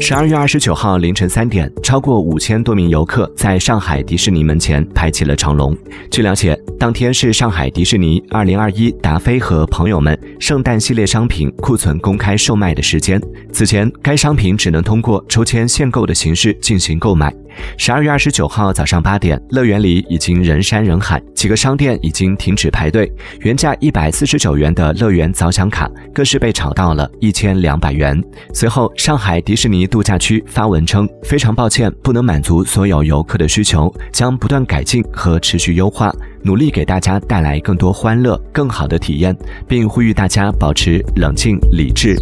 十二月二十九号凌晨三点，超过五千多名游客在上海迪士尼门前排起了长龙。据了解，当天是上海迪士尼二零二一达菲和朋友们圣诞系列商品库存公开售卖的时间。此前，该商品只能通过抽签限购的形式进行购买。十二月二十九号早上八点，乐园里已经人山人海，几个商店已经停止排队。原价一百四十九元的乐园早享卡更是被炒到了一千两百元。随后，上海迪士尼度假区发文称，非常抱歉不能满足所有游客的需求，将不断改进和持续优化，努力给大家带来更多欢乐、更好的体验，并呼吁大家保持冷静理智。